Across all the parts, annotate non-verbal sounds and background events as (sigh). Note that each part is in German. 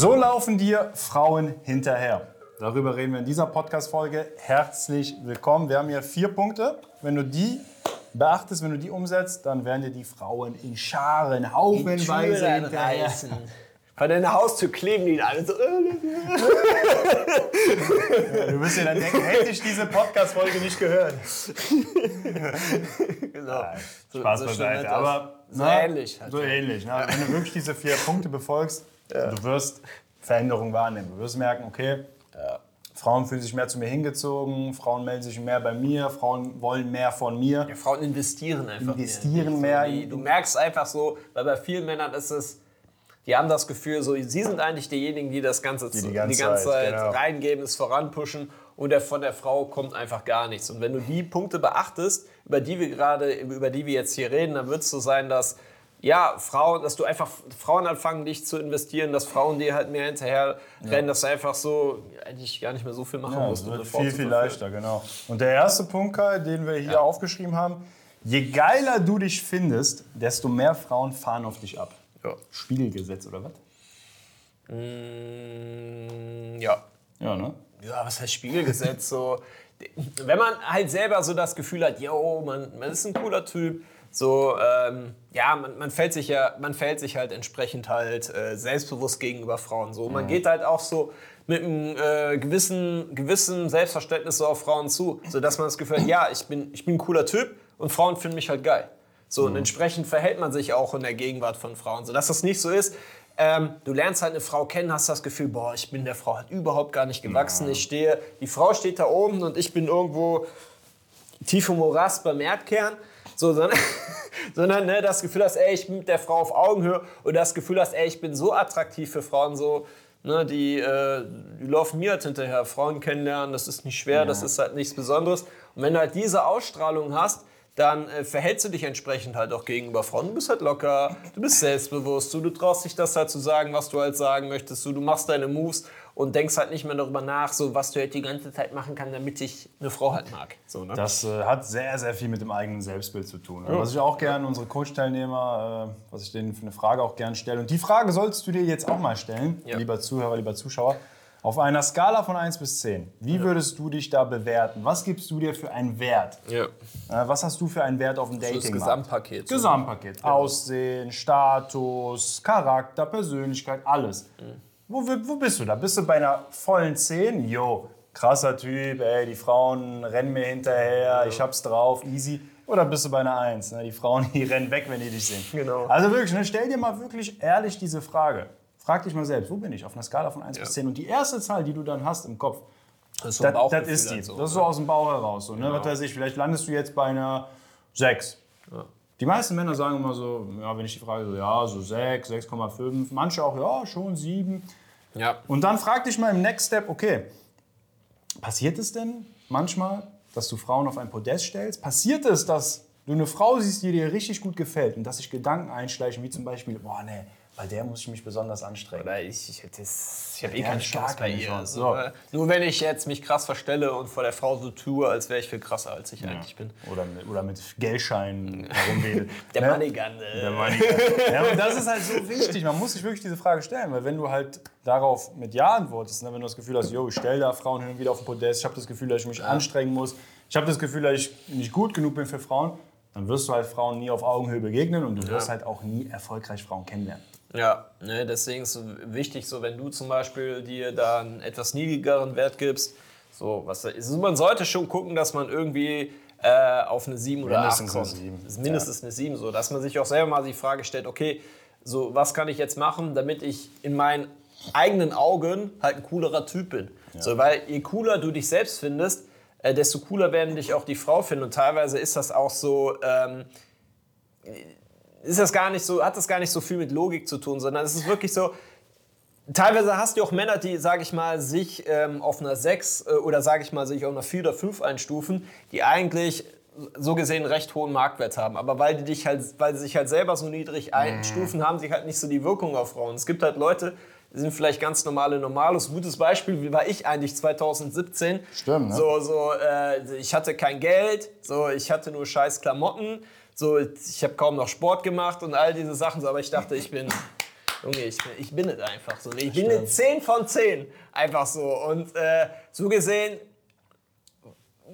So laufen dir Frauen hinterher. Darüber reden wir in dieser Podcast-Folge. Herzlich willkommen. Wir haben hier vier Punkte. Wenn du die beachtest, wenn du die umsetzt, dann werden dir die Frauen in Scharen, haufenweise hinterher. reißen. Vor deiner Haustür kleben die alle so. äh, Ja, du wirst dir dann denken, hätte ich diese Podcast-Folge nicht gehört. genau. So- Spaß so schlimm beiseite. Aber So na, ähnlich halt. So ähnlich. Ne? Wenn du wirklich diese vier Punkte befolgst, du wirst Veränderungen wahrnehmen. Du wirst merken, okay, Frauen fühlen sich mehr zu mir hingezogen, Frauen melden sich mehr bei mir, Frauen wollen mehr von mir. Ja, Frauen investieren einfach Investieren mehr. mehr. Die, du merkst einfach so, weil bei vielen Männern ist es, die haben das Gefühl, so, sie sind eigentlich diejenigen, die das Ganze Die die die ganze, ganze Zeit Zeit, genau. reingeben, es voranpushen und der, von der Frau kommt einfach gar nichts. Und wenn du die Punkte beachtest, über die wir gerade, über die wir jetzt hier reden, dann wird es so sein, dass ja, Frauen, dass du einfach Frauen anfangen, dich zu investieren, dass Frauen dir halt mehr hinterher rennen, dass du einfach so eigentlich gar nicht mehr so viel machen Ja, musst. wird viel, viel leichter, genau. Und der erste Punkt, Kai, den wir hier aufgeschrieben haben, je geiler du dich findest, desto mehr Frauen fahren auf dich ab. Ja. Spiegelgesetz oder was? Mm, ja. Ja, ne? ja, was heißt Spiegelgesetz? so, wenn man halt selber so das Gefühl hat, yo, man, man ist ein cooler Typ, so, ähm, ja, man, man fällt sich ja, man fällt sich halt entsprechend halt äh, selbstbewusst gegenüber Frauen. So, man geht halt auch so mit einem äh, gewissen, gewissen Selbstverständnis so auf Frauen zu, so dass man das Gefühl hat, ja, ich bin, ich bin ein cooler Typ und Frauen finden mich halt geil. So, und entsprechend verhält man sich auch in der Gegenwart von Frauen. So, dass das nicht so ist, ähm, du lernst halt eine Frau kennen, hast das Gefühl, boah, ich bin der Frau halt überhaupt gar nicht gewachsen. Ich stehe, die Frau steht da oben und ich bin irgendwo tief im Morast beim Erdkern. So, sondern (laughs) sondern ne, das Gefühl hast, ey, ich bin mit der Frau auf Augenhöhe und das Gefühl hast, ey, ich bin so attraktiv für Frauen, so, ne, die, äh, die laufen mir halt hinterher. Frauen kennenlernen, das ist nicht schwer, das ist halt nichts Besonderes. Und wenn du halt diese Ausstrahlung hast, dann äh, verhältst du dich entsprechend halt auch gegenüber Frauen. Du bist halt locker, du bist selbstbewusst, du, du traust dich das halt zu sagen, was du halt sagen möchtest, du, du machst deine Moves und denkst halt nicht mehr darüber nach, so was du halt die ganze Zeit machen kannst, damit ich eine Frau halt mag. So, ne? Das äh, hat sehr, sehr viel mit dem eigenen Selbstbild zu tun. Was ich auch gerne unsere Coach-Teilnehmer, äh, was ich denen für eine Frage auch gerne stelle. Und die Frage sollst du dir jetzt auch mal stellen, Ja. lieber Zuhörer, lieber Zuschauer. Auf einer Skala von 1 bis 10, wie würdest du dich da bewerten? Was gibst du dir für einen Wert? ja. Äh, was hast du für einen Wert auf dem Dating? Das Gesamtpaket. Gesamtpaket. Aussehen, Status, Charakter, Persönlichkeit, alles. Wo, wo bist du da? Bist du bei einer vollen 10? Jo, krasser Typ, ey, die Frauen rennen mir hinterher, ich hab's drauf, easy. Oder bist du bei einer 1? Ne? Die Frauen, (laughs) die rennen weg, wenn die dich sehen. Genau. Also wirklich, ne, stell dir mal wirklich ehrlich diese Frage. Frag dich mal selbst, wo bin ich auf einer Skala von 1 bis 10? Und die erste Zahl, die du dann hast im Kopf, Das ist so das, das ist die. so, das ist ne? so aus dem Bauch heraus. So, ne? Was weiß ich, vielleicht landest du jetzt bei einer 6. Die meisten Männer sagen immer so, ja, wenn ich die frage, so, ja, so 6, 6,5. Manche auch, ja, schon 7. Ja. Und dann frag dich mal im Next Step, okay, passiert es denn manchmal, dass du Frauen auf ein Podest stellst? Passiert es, dass du eine Frau siehst, die dir richtig gut gefällt und dass sich Gedanken einschleichen, wie zum Beispiel, boah, nee, bei der muss ich mich besonders anstrengen. Oder ich, ich, ich habe eh Ja, keine gar Chance bei ihr. Chance. So. Äh, Nur wenn ich jetzt mich krass verstelle und vor der Frau so tue, als wäre ich viel krasser, als ich eigentlich bin. Oder mit, oder mit Geldscheinen herumwedel. (laughs) Der Ne? Moneygun. Äh. Der Money. ja, und das ist halt so wichtig. Man muss sich wirklich diese Frage stellen, weil wenn du halt darauf mit Ja antwortest, ne, wenn du das Gefühl hast, yo, ich stelle da Frauen hin und wieder auf den Podest, ich habe das Gefühl, dass ich mich anstrengen muss, ich habe das Gefühl, dass ich nicht gut genug bin für Frauen, dann wirst du halt Frauen nie auf Augenhöhe begegnen und du wirst halt auch nie erfolgreich Frauen kennenlernen. Ja, ne, deswegen ist es wichtig, so wenn du zum Beispiel dir da einen etwas niedrigeren Wert gibst, so was also man sollte schon gucken, dass man irgendwie äh, auf eine 7 oder 8 Mindestens kommt. eine 7. Das ist mindestens eine 7, so dass man sich auch selber mal die Frage stellt, okay, so was kann ich jetzt machen, damit ich in meinen eigenen Augen halt ein coolerer Typ bin. So, weil je cooler du dich selbst findest, äh, desto cooler werden dich auch die Frau finden. Und teilweise ist das auch so, ähm, ist das gar nicht so, hat das gar nicht so viel mit Logik zu tun, sondern es ist wirklich so, teilweise hast du auch Männer, die, sage ich mal, sich ähm, auf einer 6 äh, oder sage ich mal, sich auf einer 4 oder 5 einstufen, die eigentlich so gesehen recht hohen Marktwert haben. Aber weil die dich halt, weil sie sich halt selber so niedrig einstufen, haben sie halt nicht so die Wirkung auf Frauen. Es gibt halt Leute, die sind vielleicht ganz normale Normalos. Ein gutes Beispiel, wie war ich eigentlich 2017? Stimmt, ne? So, so, äh, ich hatte kein Geld, so, ich hatte nur scheiß Klamotten, so, ich habe kaum noch Sport gemacht und all diese Sachen, so, aber ich dachte, ich bin (laughs) Junge, ich, ich bin es einfach so. Ich bin eine 10 von 10. Einfach so. Und äh, so gesehen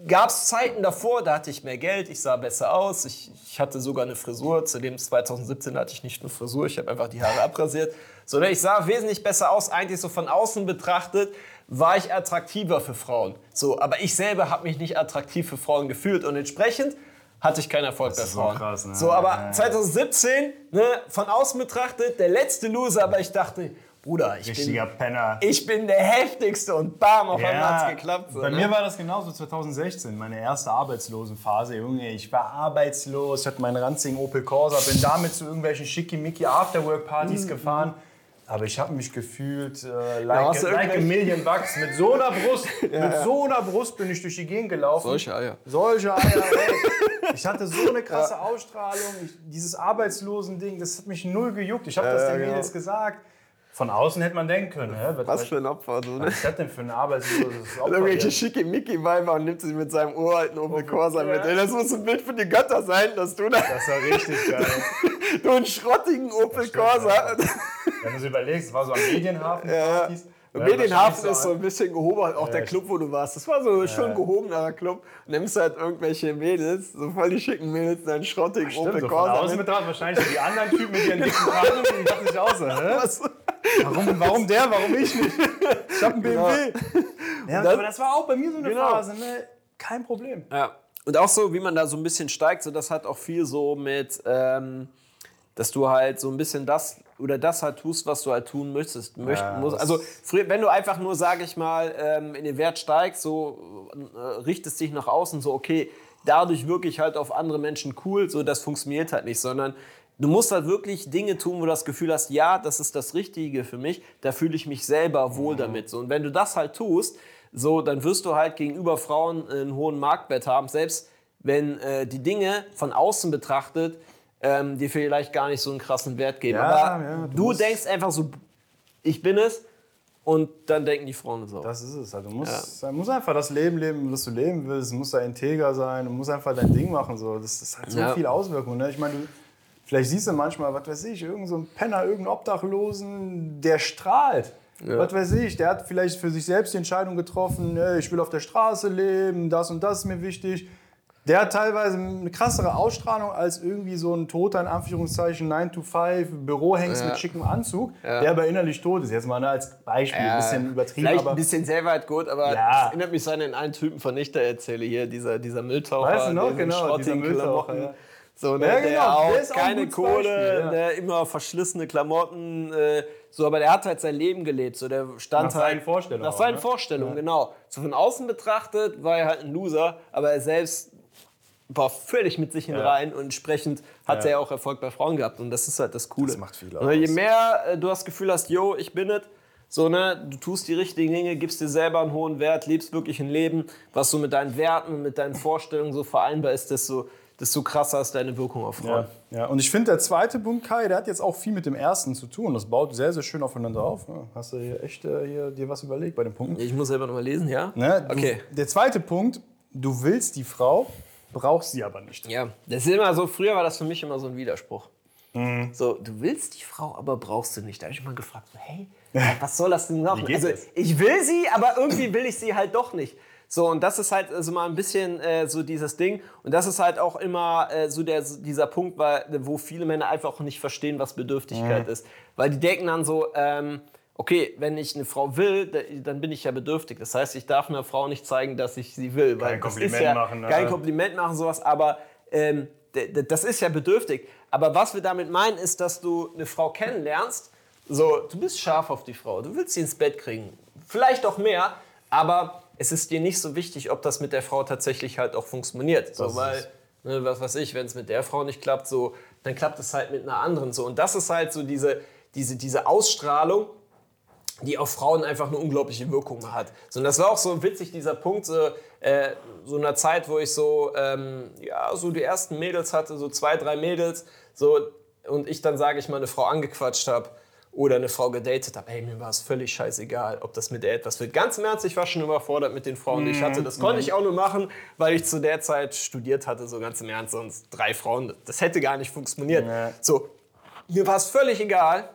gab es Zeiten davor, da hatte ich mehr Geld, ich sah besser aus, ich, ich hatte sogar eine Frisur. Zu dem 2017 hatte ich nicht eine Frisur, ich habe einfach die Haare abrasiert. So, ne, ich sah wesentlich besser aus, eigentlich so von außen betrachtet war ich attraktiver für Frauen. So, aber ich selber habe mich nicht attraktiv für Frauen gefühlt und entsprechend hatte ich keinen Erfolg bei Frauen. So, krass, ne? so aber ja, ja. 2017, ne, von außen betrachtet, der letzte Loser, aber ich dachte, Bruder, ich Richtiger bin, Penner. ich bin der heftigste und bam, auf ja, einmal hat's geklappt. So, bei ne? mir war das genauso 2016, meine erste Arbeitslosenphase. Junge, ich war arbeitslos, ich hatte meinen ranzigen Opel Corsa, bin damit zu irgendwelchen schickimicki Afterwork-Partys mhm. gefahren. Aber ich habe mich gefühlt äh, like, ja, a, like a million bucks. Mit so einer Brust, (laughs) ja, mit so einer Brust bin ich durch die Gegend gelaufen. Solche Eier. Solche Eier, (laughs) ey. Ich hatte so eine krasse ja. Ausstrahlung. Ich, dieses Arbeitslosen-Ding, das hat mich null gejuckt. Ich habe das den genau. Mädels gesagt. Von außen hätte man denken können. Hä? Was, was für ein Opfer, du, ne? Was ist das denn für ein arbeitsloses Opfer? Irgendwelche schicke Mickey-Weiber und nimmt sich mit seinem uralten Opel Corsa mit. Ey, das muss ein Bild für die Götter sein, dass du da... Das war richtig geil. (laughs) du einen schrottigen Opel Corsa. Wenn du es überlegst, war so am Medienhafen. Ja. Medienhafen ist so ein bisschen gehoben, auch ja, der Club, wo du warst. Das war so ein schon gehobener Club. Und nimmst halt irgendwelche Mädels, so voll die schicken Mädels, deinen schrottigen Opel so Corsa. Mit dran, wahrscheinlich die anderen Typen mit ihren dicken Haaren, sich auch so, hä? Was? Warum, warum der, warum ich nicht? Ich hab einen BMW. Ja, das, aber das war auch bei mir so eine genau. Phase, ne? Kein Problem. Ja. Und auch so, wie man da so ein bisschen steigt, so das hat auch viel so mit, ähm, dass du halt so ein bisschen das oder das halt tust, was du halt tun möchtest. Möcht, ja, musst. Also früher, wenn du einfach nur, sage ich mal, ähm, in den Wert steigst, so äh, richtest dich nach außen, so okay, dadurch wirklich halt auf andere Menschen cool, so das funktioniert halt nicht, sondern Du musst halt wirklich Dinge tun, wo du das Gefühl hast, ja, das ist das Richtige für mich, da fühle ich mich selber wohl mhm. damit. So, und wenn du das halt tust, so, dann wirst du halt gegenüber Frauen einen hohen Marktwert haben, selbst wenn äh, die Dinge von außen betrachtet ähm, dir vielleicht gar nicht so einen krassen Wert geben. Ja, Aber ja, du, du denkst einfach so, ich bin es, und dann denken die Frauen so. Das ist es. Also du musst, ja. musst einfach das Leben leben, was du leben willst. Du musst da integer sein. Du musst einfach dein Ding machen. So. Das, das hat so ja. viel Auswirkungen. Ne? Ich meine, Vielleicht siehst du manchmal, was weiß ich, irgendein so Penner, irgendeinen Obdachlosen, der strahlt. Ja. Was weiß ich, der hat vielleicht für sich selbst die Entscheidung getroffen, ich will auf der Straße leben, das und das ist mir wichtig. Der hat teilweise eine krassere Ausstrahlung als irgendwie so ein toter, in Anführungszeichen, 9-to-5 Bürohengst ja. mit schickem Anzug, ja. der aber innerlich tot ist. Jetzt mal ne, als Beispiel, ein bisschen übertrieben. Vielleicht ein bisschen sehr weit gut, aber ja. das erinnert mich so an den einen Typen von Nichter erzähle hier, dieser, dieser Mülltaucher. Weißt du noch, genau, dieser Mülltaucher. So, ne, ja, genau. der auch der keine auch Kohle, Beispiel, ja. der immer verschlissene Klamotten, äh, so, aber der hat halt sein Leben gelebt. So, der stand nach halt, seinen Vorstellungen. Nach seinen ne? Vorstellungen, ja. genau. So von außen betrachtet war er halt ein Loser, aber er selbst war völlig mit sich hinein und entsprechend hat er ja auch Erfolg bei Frauen gehabt und das ist halt das Coole. Das macht viel aus. Und je mehr äh, du das Gefühl hast, yo, ich bin es, so, ne, du tust die richtigen Dinge, gibst dir selber einen hohen Wert, lebst wirklich ein Leben, was so mit deinen Werten, mit deinen Vorstellungen so vereinbar ist, desto desto krasser ist deine Wirkung auf Frauen. Ja, ja. und ich finde, der zweite Punkt, Kai, der hat jetzt auch viel mit dem ersten zu tun. Das baut sehr, sehr schön aufeinander auf. Hast du hier echt äh, hier, dir was überlegt bei dem Punkt? Ich muss selber noch mal lesen, ja? Ne, du, okay. Der zweite Punkt, du willst die Frau, brauchst sie aber nicht. Ja, das ist immer so, früher war das für mich immer so ein Widerspruch. Mhm. So, du willst die Frau, aber brauchst sie nicht. Da habe ich mal gefragt, so, hey, (laughs) was soll das denn noch? Also, ich will sie, aber irgendwie will ich sie halt doch nicht. So, und das ist halt also mal ein bisschen äh, so dieses Ding. Und das ist halt auch immer äh, so der, dieser Punkt, weil, wo viele Männer einfach auch nicht verstehen, was Bedürftigkeit mhm. ist. Weil die denken dann so, ähm, okay, wenn ich eine Frau will, dann bin ich ja bedürftig. Das heißt, ich darf einer Frau nicht zeigen, dass ich sie will. Kein Kompliment ja, machen. Ne? Kein Kompliment machen, sowas. Aber ähm, das ist ja bedürftig. Aber was wir damit meinen, ist, dass du eine Frau kennenlernst. So, du bist scharf auf die Frau. Du willst sie ins Bett kriegen. Vielleicht auch mehr. Aber es ist dir nicht so wichtig, ob das mit der Frau tatsächlich halt auch funktioniert. So, weil, ne, was weiß ich, wenn es mit der Frau nicht klappt, so, dann klappt es halt mit einer anderen so. Und das ist halt so diese, diese, diese Ausstrahlung, die auf Frauen einfach eine unglaubliche Wirkung hat. So, und das war auch so witzig, dieser Punkt, so, äh, so einer Zeit, wo ich so, ähm, ja, so die ersten Mädels hatte, so zwei, drei Mädels, so, und ich dann, sage ich mal, eine Frau angequatscht habe oder eine Frau gedatet habe, hey, mir war es völlig scheißegal, ob das mit der etwas wird. Ganz im Ernst, ich war schon überfordert mit den Frauen, die ich hatte. Das konnte ich auch nur machen, weil ich zu der Zeit studiert hatte, so ganz im Ernst. Sonst drei Frauen, das hätte gar nicht funktioniert. Ja. So, mir war es völlig egal.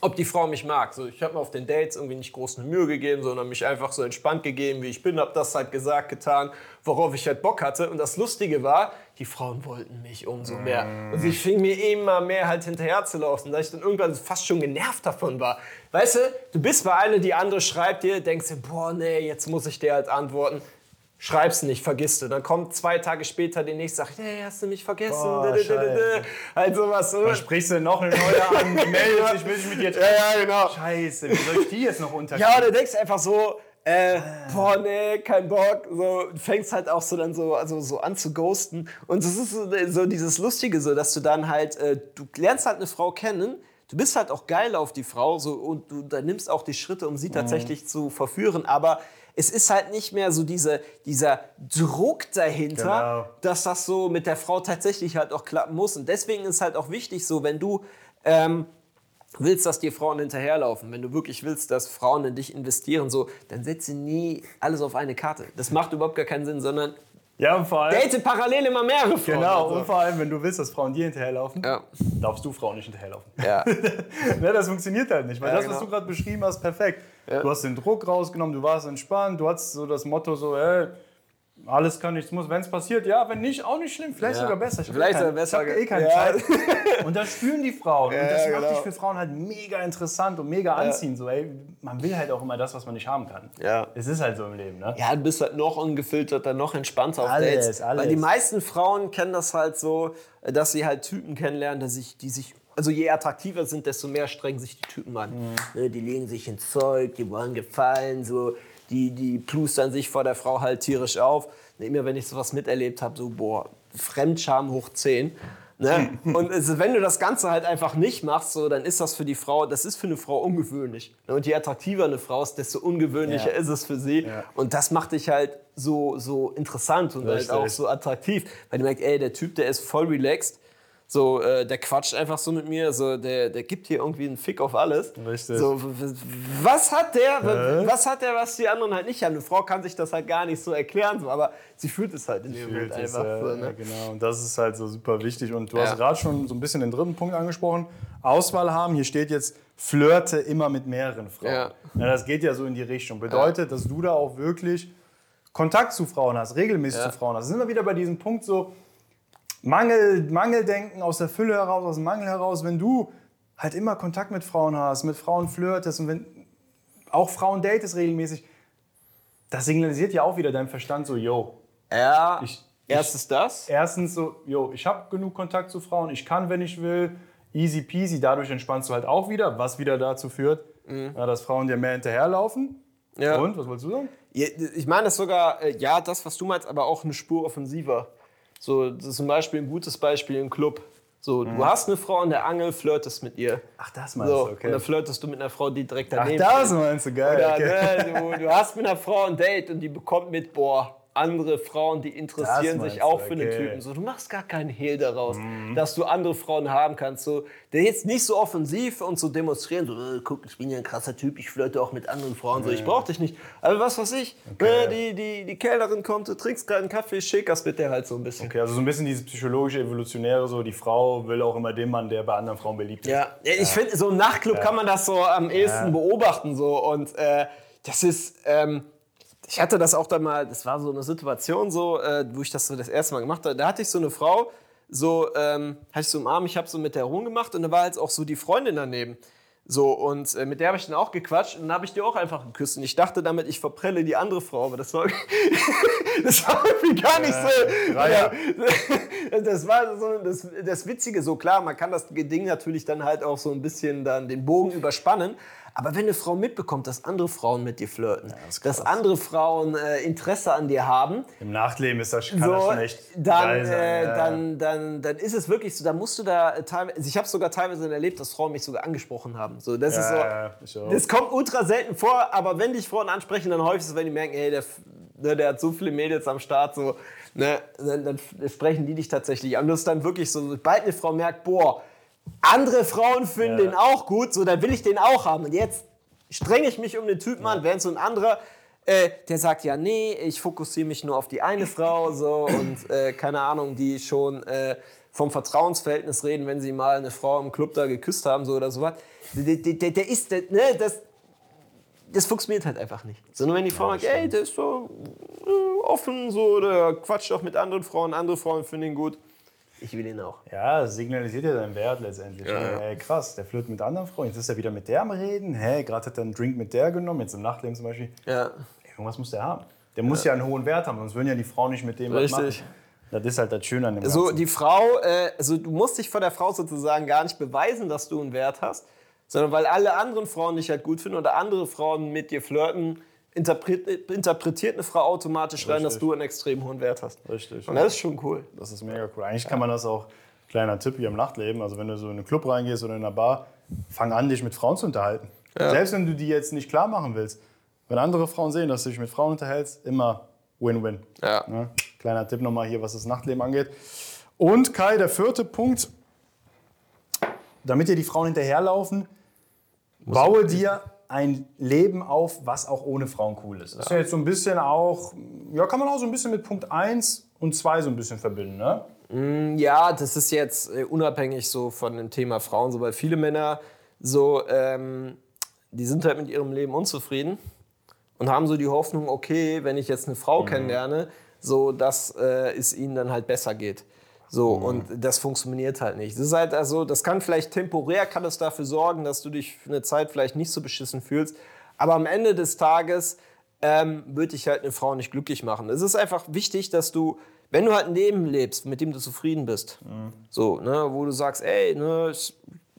Ob die Frau mich mag. So, ich habe mir auf den Dates irgendwie nicht groß eine Mühe gegeben, sondern mich einfach so entspannt gegeben, wie ich bin, habe das halt gesagt, getan, worauf ich halt Bock hatte. Und das Lustige war, die Frauen wollten mich umso mehr. Und sie fing mir immer mehr halt hinterher zu laufen, dass ich dann irgendwann fast schon genervt davon war. Weißt du, du bist bei einer, die andere schreibt dir, denkst dir, boah, nee, jetzt muss ich dir halt antworten. Schreib's nicht, vergisst du. Dann kommt zwei Tage später die nächste, sagt, hey, hast du mich vergessen? Boah. Halt sowas. So. Dann sprichst du noch eine neue an, meldest dich, will ich mit dir Ja, ja, genau. Scheiße, wie soll ich die jetzt noch unterkriegen? Ja, du denkst einfach so, äh, boah, nee, kein Bock. So, du fängst halt auch so dann so, also so an zu ghosten. Und das ist so, so dieses Lustige, so, dass du dann halt, äh, du lernst halt eine Frau kennen, du bist halt auch geil auf die Frau so, und du da nimmst auch die Schritte, um sie tatsächlich zu verführen. Aber es ist halt nicht mehr so diese, dieser Druck dahinter, Genau. dass das so mit der Frau tatsächlich halt auch klappen muss. Und deswegen ist halt auch wichtig, so, wenn du. Ähm, willst, dass dir Frauen hinterherlaufen, wenn du wirklich willst, dass Frauen in dich investieren, so, dann setze nie alles auf eine Karte. Das macht überhaupt gar keinen Sinn, sondern Ja, und vor allem. date parallel immer mehrere Frauen. Genau, Also. und vor allem, wenn du willst, dass Frauen dir hinterherlaufen, Ja. darfst du Frauen nicht hinterherlaufen. Ja. (laughs) ne, das funktioniert halt nicht, weil Ja, das, was genau. du gerade beschrieben hast, perfekt. Du hast den Druck rausgenommen, du warst entspannt, du hattest so das Motto so, ey, alles kann, nichts muss. Wenn es passiert, ja, wenn nicht, auch nicht schlimm. Vielleicht Ja. sogar besser. Ich Vielleicht sogar besser. Ich hab eh keine Ja. Zeit. (laughs) Und das spüren die Frauen. und das macht genau. dich für Frauen halt mega interessant und mega anziehend. So, ey, man will halt auch immer das, was man nicht haben kann. Ja. Es ist halt so im Leben, ne? Ja, du bist halt noch ungefilterter, noch entspannter auf Alles, Dates. alles. Weil die meisten Frauen kennen das halt so, dass sie halt Typen kennenlernen, dass sich, die sich, also je attraktiver sind, desto mehr strengen sich die Typen an. Mhm. Ne, Die legen sich ins Zeug, die wollen gefallen, so, die, die plustern sich vor der Frau halt tierisch auf. Immer wenn ich sowas miterlebt habe, so, boah, Fremdscham hoch 10. Ne? (laughs) Und wenn du das Ganze halt einfach nicht machst, so, dann ist das für die Frau, das ist für eine Frau ungewöhnlich. Ne, Und je attraktiver eine Frau ist, desto ungewöhnlicher Ja. ist es für sie. Ja. Und das macht dich halt so, so interessant und halt Richtig. auch so attraktiv. Weil du merkst, ey, der Typ, der ist voll relaxed. So, äh, der quatscht einfach so mit mir, so, der, der gibt hier irgendwie einen Fick auf alles. Richtig. So, was hat der, w- was hat der, was die anderen halt nicht haben? Eine Frau kann sich das halt gar nicht so erklären, so, aber sie fühlt es halt in dem Moment Fühlt es, einfach. äh, so, ja, ne? genau. Und das ist halt so super wichtig. Und du Ja. hast gerade schon so ein bisschen den dritten Punkt angesprochen. Auswahl haben. Hier steht jetzt, flirte immer mit mehreren Frauen. Ja. das geht ja so in die Richtung. Bedeutet, dass du da auch wirklich Kontakt zu Frauen hast, regelmäßig Ja. zu Frauen hast. Sind wir wieder bei diesem Punkt so, Mangel, Mangeldenken aus der Fülle heraus, aus dem Mangel heraus. Wenn du halt immer Kontakt mit Frauen hast, mit Frauen flirtest und wenn auch Frauen datest regelmäßig, das signalisiert ja auch wieder deinem Verstand so, yo, Ja, Ich- erstes das. erstens so, jo, ich habe genug Kontakt zu Frauen, ich kann, wenn ich will, easy peasy, dadurch entspannst du halt auch wieder, was wieder dazu führt, ja, dass Frauen dir mehr hinterherlaufen. Mhm. Ja. Und, was wolltest du sagen? Ich meine das sogar, äh, ja, das, was du meinst, aber auch eine Spur offensiver. So, das ist zum Beispiel ein gutes Beispiel im Club. So, du hast eine Frau an der Angel, flirtest mit ihr. Ach, das So, Und dann flirtest du mit einer Frau, die direkt Ach, daneben das steht. meinst du, geil. Oder, okay. ne, du, du hast mit einer Frau ein Date und die bekommt mit, boah, andere Frauen, die interessieren sich auch du, für den okay. Mhm. Typen. So, du machst gar keinen Hehl daraus, dass du andere Frauen haben kannst. So, der jetzt nicht so offensiv und so demonstrieren, so, äh, guck, ich bin ja ein krasser Typ, ich flirte auch mit anderen Frauen, so, ich brauch dich nicht. Aber was weiß ich, äh, die, die, die Kellnerin kommt, du trinkst gerade einen Kaffee, schickst mit der halt so ein bisschen. Okay, also so ein bisschen dieses psychologische, evolutionäre, so die Frau will auch immer den Mann, der bei anderen Frauen beliebt ist. Ja, ja ich finde, so im Nachtclub kann man das so am ehesten beobachten. So. Und äh, das ist, ähm, ich hatte das auch dann mal, das war so eine Situation, so, äh, wo ich das so das erste Mal gemacht habe. Da hatte ich so eine Frau, so, ähm, hatte ich so im Arm, ich habe so mit der rumgemacht und da war halt auch so die Freundin daneben. So, und äh, mit der habe ich dann auch gequatscht und dann habe ich die auch einfach geküsst. Und ich dachte damit, ich verprelle die andere Frau, aber das war, (laughs) das war irgendwie gar nicht so. Reihe. (laughs) Das war so das, das Witzige, so klar, man kann das Ding natürlich dann halt auch so ein bisschen dann den Bogen überspannen. Aber wenn eine Frau mitbekommt, dass andere Frauen mit dir flirten, ist dass krass. andere Frauen äh, Interesse an dir haben, Im Nachtleben ist das, kann das so, schon echt dann, sein. äh, ja. dann, dann, dann ist es wirklich so, dann musst du da äh, teilweise, also ich habe sogar teilweise erlebt, dass Frauen mich sogar angesprochen haben. So, das ist so, Ja, ja, ich auch. das kommt ultra selten vor, aber wenn dich Frauen ansprechen, dann häufig ist es, wenn die merken, ey, der, ne, der hat so viele Mädels am Start, so, ne, dann, dann sprechen die dich tatsächlich an. Das ist dann wirklich so, sobald eine Frau merkt, boah, andere Frauen finden Ja. den auch gut, so, dann will ich den auch haben. Und jetzt strenge ich mich um den Typen an, während so ein anderer, äh, der sagt, ja, nee, ich fokussiere mich nur auf die eine Frau, so, und äh, keine Ahnung, die schon äh, vom Vertrauensverhältnis reden, wenn sie mal eine Frau im Club da geküsst haben so oder sowas. Der, der, der ist, der, ne, das, das funktioniert halt einfach nicht. Sondern wenn die Frau sagt, ey, der ist so äh, offen, so, der quatscht auch mit anderen Frauen, andere Frauen finden ihn gut. Ich will ihn auch. Ja, signalisiert ja deinen Wert letztendlich. Ja, ja. Ey, krass, der flirtet mit anderen Frauen. Jetzt ist er wieder mit der am Reden. Hä, gerade hat er einen Drink mit der genommen, jetzt im Nachtleben zum Beispiel. Ja. Ey, irgendwas muss der haben. Der muss ja. einen hohen Wert haben, sonst würden ja die Frauen nicht mit dem was Richtig. machen. Das ist halt das Schöne an dem So, Ganzen. die Frau, äh, also du musst dich vor der Frau sozusagen gar nicht beweisen, dass du einen Wert hast, sondern weil alle anderen Frauen dich halt gut finden oder andere Frauen mit dir flirten, interpret, interpretiert eine Frau automatisch rein, dass Richtig. du einen extrem hohen Wert hast. Richtig. Und das ist schon cool. Das ist mega cool. Eigentlich kann man das auch, kleiner Tipp hier im Nachtleben, also wenn du so in einen Club reingehst oder in einer Bar, fang an, dich mit Frauen zu unterhalten. Selbst wenn du die jetzt nicht klar machen willst. Wenn andere Frauen sehen, dass du dich mit Frauen unterhältst, immer Win-Win. Ja. Ne? Kleiner Tipp nochmal hier, was das Nachtleben angeht. Und Kai, der vierte Punkt, damit dir die Frauen hinterherlaufen, baue dir ein Leben auf, was auch ohne Frauen cool ist. Das ist ja jetzt so ein bisschen auch, ja, kann man auch so ein bisschen mit Punkt 1 und 2 so ein bisschen verbinden, ne? Ja, das ist jetzt äh, unabhängig so von dem Thema Frauen, so weil viele Männer so, ähm, die sind halt mit ihrem Leben unzufrieden und haben so die Hoffnung, okay, wenn ich jetzt eine Frau kennenlerne, so dass äh, es ihnen dann halt besser geht. So, und das funktioniert halt nicht. Das ist halt also, das kann vielleicht temporär, kann es dafür sorgen, dass du dich für eine Zeit vielleicht nicht so beschissen fühlst. Aber am Ende des Tages ähm, wird dich halt eine Frau nicht glücklich machen. Es ist einfach wichtig, dass du, wenn du halt ein Leben lebst, mit dem du zufrieden bist, so, ne, wo du sagst, ey, ne, ich,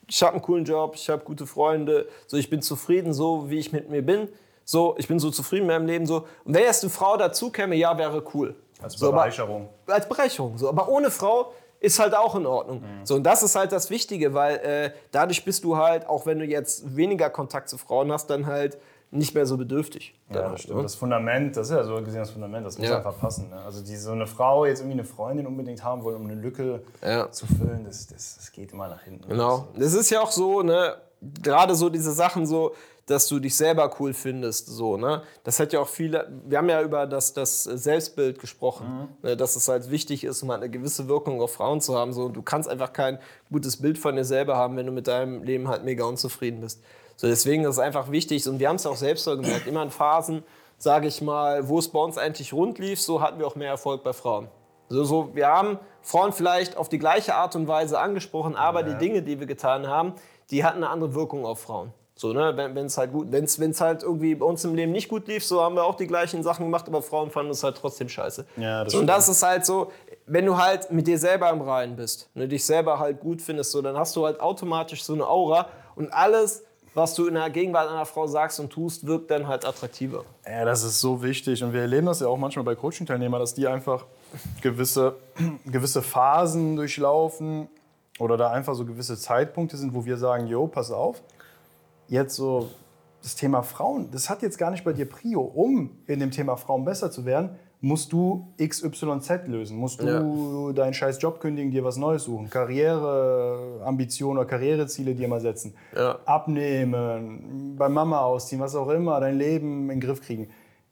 ich habe einen coolen Job, ich habe gute Freunde, so, ich bin zufrieden, so wie ich mit mir bin, so, ich bin so zufrieden mit meinem Leben, so. Und wenn jetzt eine Frau dazu käme, ja, wäre cool. Als So, aber- Bereicherung. als Bereicherung. So. Aber ohne Frau ist halt auch in Ordnung. So, und das ist halt das Wichtige, weil äh, dadurch bist du halt, auch wenn du jetzt weniger Kontakt zu Frauen hast, dann halt nicht mehr so bedürftig. Ja, das stimmt. ne? Das Fundament, das ist ja so gesehen das Fundament, das muss Ja. einfach passen. Ne? Also die, so eine Frau jetzt irgendwie eine Freundin unbedingt haben wollen, um eine Lücke Ja. zu füllen, das, das, das geht immer nach hinten. Genau. Das ist ja auch so, ne, gerade so diese Sachen so, dass du dich selber cool findest, so, ne. Das hat ja auch viele, wir haben ja über das, das Selbstbild gesprochen, ne, dass es halt wichtig ist, um halt eine gewisse Wirkung auf Frauen zu haben, so. Du kannst einfach kein gutes Bild von dir selber haben, wenn du mit deinem Leben halt mega unzufrieden bist. So, deswegen ist es einfach wichtig, und wir haben es auch selbst so gemerkt, immer in Phasen, sage ich mal, wo es bei uns eigentlich rund lief, so hatten wir auch mehr Erfolg bei Frauen. So, so, wir haben Frauen vielleicht auf die gleiche Art und Weise angesprochen, aber die Dinge, die wir getan haben, die hatten eine andere Wirkung auf Frauen. So, ne, wenn es halt gut, wenn es halt irgendwie bei uns im Leben nicht gut lief, so haben wir auch die gleichen Sachen gemacht, aber Frauen fanden es halt trotzdem scheiße. Ja, das so, und das ist halt so, wenn du halt mit dir selber im Reinen bist, ne, dich selber halt gut findest, so, dann hast du halt automatisch so eine Aura und alles, was du in der Gegenwart einer Frau sagst und tust, wirkt dann halt attraktiver. Ja, das ist so wichtig. Und wir erleben das ja auch manchmal bei Coaching-Teilnehmern, dass die einfach gewisse, (clears throat) gewisse Phasen durchlaufen oder da einfach so gewisse Zeitpunkte sind, wo wir sagen, jo, pass auf, jetzt so das Thema Frauen, das hat jetzt gar nicht bei dir Prio. Um in dem Thema Frauen besser zu werden, musst du XYZ lösen. Musst du deinen scheiß Job kündigen, dir was Neues suchen, Karriereambitionen oder Karriereziele dir mal setzen, Ja. abnehmen, bei Mama ausziehen, was auch immer, dein Leben in den Griff kriegen.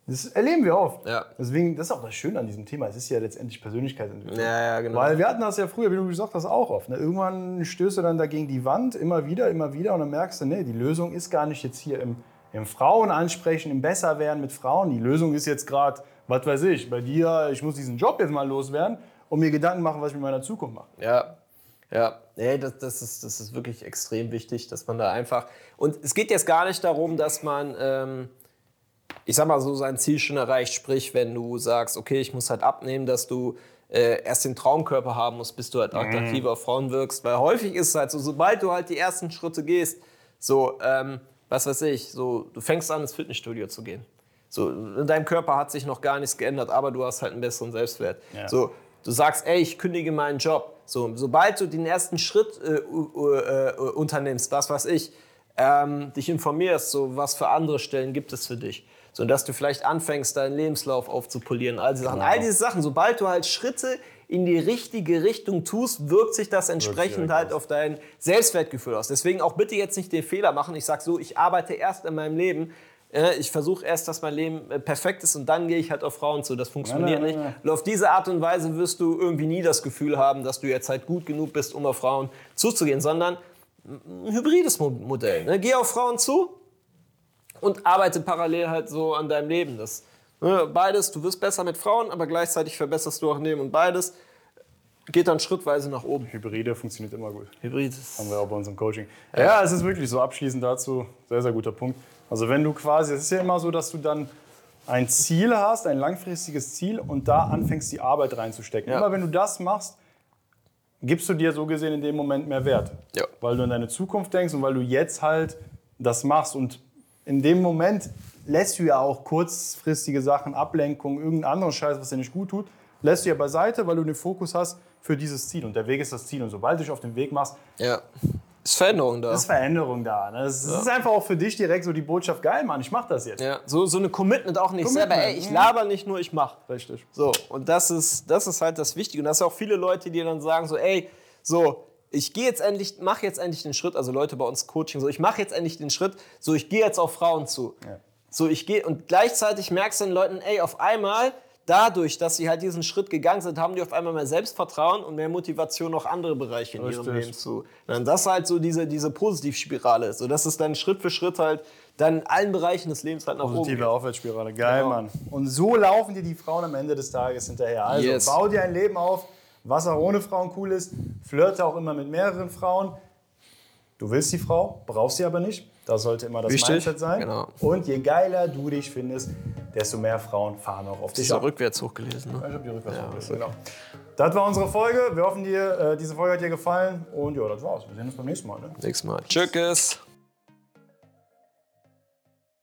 Das erleben wir oft. Ja. Deswegen, das ist auch das Schöne an diesem Thema. Es ist ja letztendlich Persönlichkeitsentwicklung. Ja, ja, genau. Weil wir hatten das ja früher, wie du gesagt hast, auch oft. Ne? Irgendwann stößt du dann dagegen die Wand, immer wieder, immer wieder. Und dann merkst du, nee, die Lösung ist gar nicht jetzt hier im, im Frauen ansprechen, im Besserwerden mit Frauen. Die Lösung ist jetzt gerade, was weiß ich, bei dir, ich muss diesen Job jetzt mal loswerden und mir Gedanken machen, was ich mit meiner Zukunft mache. Ja, ja. Nee, das, das, ist, das ist wirklich extrem wichtig, dass man da einfach. Und es geht jetzt gar nicht darum, dass man, ähm, ich sag mal so, sein Ziel schon erreicht. Sprich, wenn du sagst, okay, ich muss halt abnehmen, dass du äh, erst den Traumkörper haben musst, bis du halt attraktiver auf Frauen wirkst. Weil häufig ist es halt so, sobald du halt die ersten Schritte gehst, so, ähm, was weiß ich, so, du fängst an, ins Fitnessstudio zu gehen. So, in deinem Körper hat sich noch gar nichts geändert, aber du hast halt einen besseren Selbstwert. Ja. So, du sagst, ey, ich kündige meinen Job. So, sobald du den ersten Schritt äh, äh, unternimmst, was weiß ich, ähm, dich informierst, so was für andere Stellen gibt es für dich. So, dass du vielleicht anfängst, deinen Lebenslauf aufzupolieren, all diese Sachen. Genau. All diese Sachen, sobald du halt Schritte in die richtige Richtung tust, wirkt sich das entsprechend halt aus. auf dein Selbstwertgefühl aus. Deswegen auch bitte jetzt nicht den Fehler machen. Ich sage so, ich arbeite erst in meinem Leben, Ja, ich versuche erst, dass mein Leben äh, perfekt ist und dann gehe ich halt auf Frauen zu. Das funktioniert Nein, nein, nicht. nein, Und auf diese Art und Weise wirst du irgendwie nie das Gefühl haben, dass du jetzt halt gut genug bist, um auf Frauen zuzugehen, sondern ein hybrides Mo- Modell. Ne? Geh auf Frauen zu und arbeite parallel halt so an deinem Leben. Das, ne, beides, du wirst besser mit Frauen, aber gleichzeitig verbesserst du auch Leben und beides geht dann schrittweise nach oben. Hybride funktioniert immer gut. Hybrid Haben wir auch bei unserem Coaching. Ja, es ist wirklich so abschließend dazu. Sehr, sehr guter Punkt. Also wenn du quasi, es ist ja immer so, dass du dann ein Ziel hast, ein langfristiges Ziel und da anfängst, die Arbeit reinzustecken. Ja. Immer wenn du das machst, gibst du dir so gesehen in dem Moment mehr Wert. Ja. Weil du an deine Zukunft denkst und weil du jetzt halt das machst. Und in dem Moment lässt du ja auch kurzfristige Sachen, Ablenkung, irgendeinen anderen Scheiß, was dir nicht gut tut, lässt du ja beiseite, weil du den Fokus hast für dieses Ziel. Und der Weg ist das Ziel. Und sobald du dich auf den Weg machst, Ja. Ist Veränderung da. ist Veränderung da. Ne? Es ist einfach auch für dich direkt so die Botschaft, geil, Mann, ich mach das jetzt. Ja, so, so eine Commitment auch nicht Commitment, selber. Ey, ich laber nicht nur, ich mach. Richtig. So, und das ist, das ist halt das Wichtige. Und das sind auch viele Leute, die dann sagen so, ey, so, ich gehe jetzt endlich, mach jetzt endlich den Schritt, also Leute bei uns Coaching, so, ich mache jetzt endlich den Schritt, so, ich gehe jetzt auf Frauen zu. Ja. So, ich gehe, und gleichzeitig merkst du den Leuten, ey, auf einmal, dadurch, dass sie halt diesen Schritt gegangen sind, haben die auf einmal mehr Selbstvertrauen und mehr Motivation, auch andere Bereiche in ihrem Richtig. Leben zu. Und das halt so diese, diese Positivspirale ist. So, dass es dann Schritt für Schritt halt dann in allen Bereichen des Lebens halt nach oben geht. Positive Aufwärtsspirale. Geil, Genau. Mann. Und so laufen dir die Frauen am Ende des Tages hinterher. Also Yes. bau dir ein Leben auf, was auch ohne Frauen cool ist. Flirte auch immer mit mehreren Frauen. Du willst die Frau, brauchst sie aber nicht. Das sollte immer das Wichtig. Mindset sein. Genau. Und je geiler du dich findest, desto mehr Frauen fahren auch auf dich auch ab. rückwärts hochgelesen. Ne? Ich hab die rückwärts Ja, vorgelesen, genau. Das war unsere Folge. Wir hoffen, dir, äh, diese Folge hat dir gefallen. Und ja, das war's. Wir sehen uns beim nächsten Mal. Ne? Nächstes Mal. Tschüss.